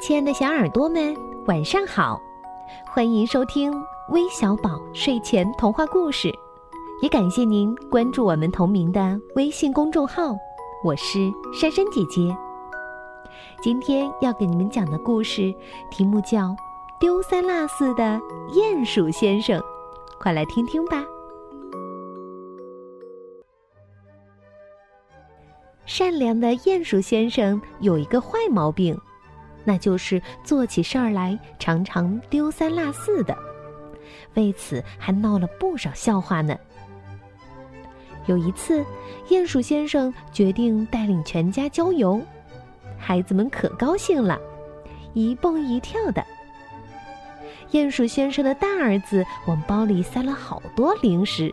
亲爱的小耳朵们，晚上好！欢迎收听微小宝睡前童话故事，也感谢您关注我们同名的微信公众号。我是珊珊姐姐。今天要给你们讲的故事题目叫《丢三落四的鼹鼠先生》，快来听听吧。善良的鼹鼠先生有一个坏毛病，那就是做起事儿来常常丢三落四的，为此还闹了不少笑话呢。有一次，鼹鼠先生决定带领全家郊游，孩子们可高兴了，一蹦一跳的。鼹鼠先生的大儿子往包里塞了好多零食，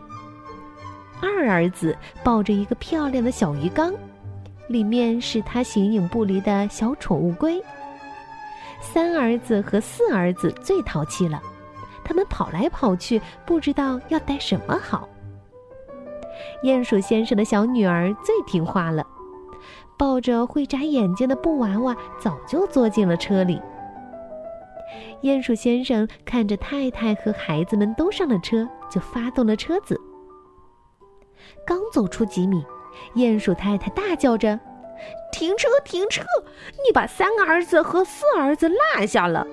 二儿子抱着一个漂亮的小鱼缸。里面是他形影不离的小宠物龟。三儿子和四儿子最淘气了，他们跑来跑去，不知道要带什么好。鼹鼠先生的小女儿最听话了，抱着会眨眼睛的布娃娃，早就坐进了车里。鼹鼠先生看着太太和孩子们都上了车，就发动了车子。刚走出几米。鼹鼠太太大叫着：“停车！停车！你把三儿子和四儿子落下了。”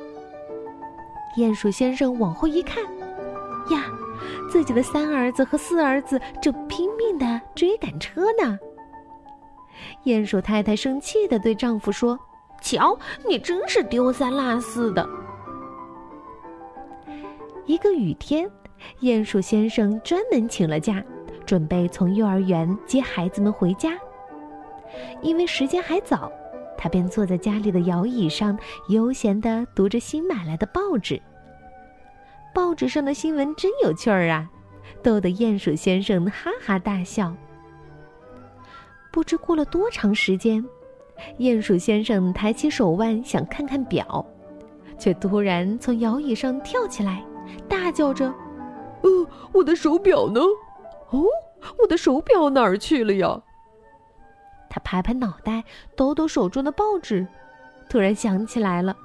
鼹鼠先生往后一看，呀，自己的三儿子和四儿子正拼命的追赶车呢。鼹鼠太太生气的对丈夫说：“瞧，你真是丢三落四的。”一个雨天，鼹鼠先生专门请了假。准备从幼儿园接孩子们回家，因为时间还早，他便坐在家里的摇椅上，悠闲地读着新买来的报纸。报纸上的新闻真有趣儿啊，逗得鼹鼠先生哈哈大笑。不知过了多长时间，鼹鼠先生抬起手腕想看看表，却突然从摇椅上跳起来，大叫着：“呃，我的手表呢？”哦，我的手表哪儿去了呀？他拍拍脑袋，抖抖手中的报纸，突然想起来了，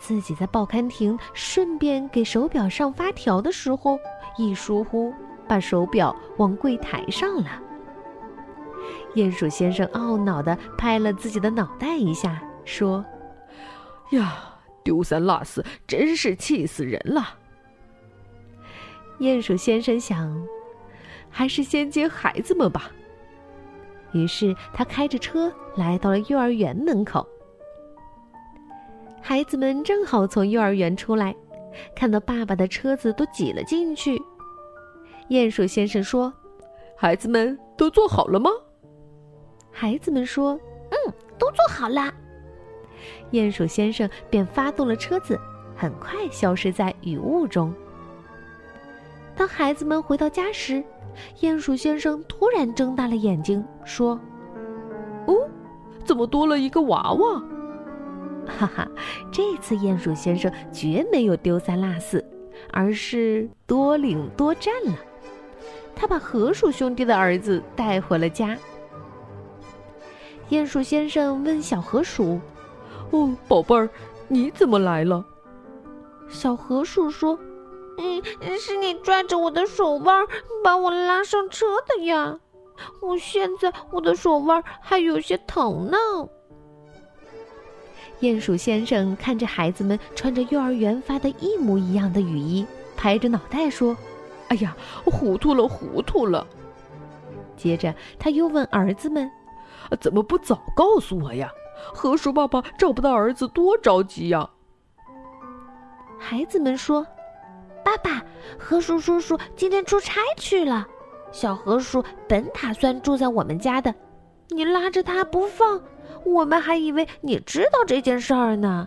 自己在报刊亭顺便给手表上发条的时候，一疏忽把手表往柜台上了。鼹鼠先生懊恼地拍了自己的脑袋一下，说：“呀，丢三落四，真是气死人了。”鼹鼠先生想。还是先接孩子们吧。于是他开着车来到了幼儿园门口。孩子们正好从幼儿园出来，看到爸爸的车子都挤了进去。鼹鼠先生说：“孩子们都坐好了吗？”孩子们说：“嗯，都坐好了。”鼹鼠先生便发动了车子，很快消失在雨雾中。当孩子们回到家时，鼹鼠先生突然睁大了眼睛，说：“哦，怎么多了一个娃娃？”哈哈，这次鼹鼠先生绝没有丢三落四，而是多领多占了。他把河鼠兄弟的儿子带回了家。鼹鼠先生问小河鼠：“哦，宝贝儿，你怎么来了？”小河鼠说。嗯，是你拽着我的手腕把我拉上车的呀！我现在我的手腕还有些疼呢。鼹鼠先生看着孩子们穿着幼儿园发的一模一样的雨衣，拍着脑袋说：“哎呀，糊涂了，糊涂了。”接着他又问儿子们：“怎么不早告诉我呀？河鼠爸爸找不到儿子，多着急呀！”孩子们说。爸爸，河鼠叔叔今天出差去了。小河鼠本打算住在我们家的，你拉着他不放，我们还以为你知道这件事儿呢。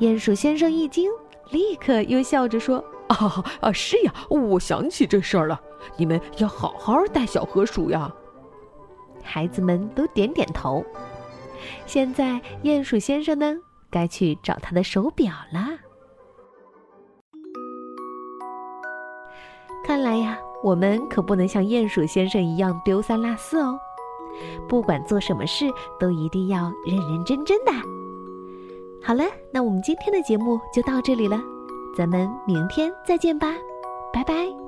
鼹鼠先生一惊，立刻又笑着说：“啊啊，是呀，我想起这事儿了。你们要好好带小河鼠呀。”孩子们都点点头。现在鼹鼠先生呢，该去找他的手表了。看来呀，我们可不能像鼹鼠先生一样丢三落四哦。不管做什么事，都一定要认认真真的，好了，那我们今天的节目就到这里了，咱们明天再见吧，拜拜。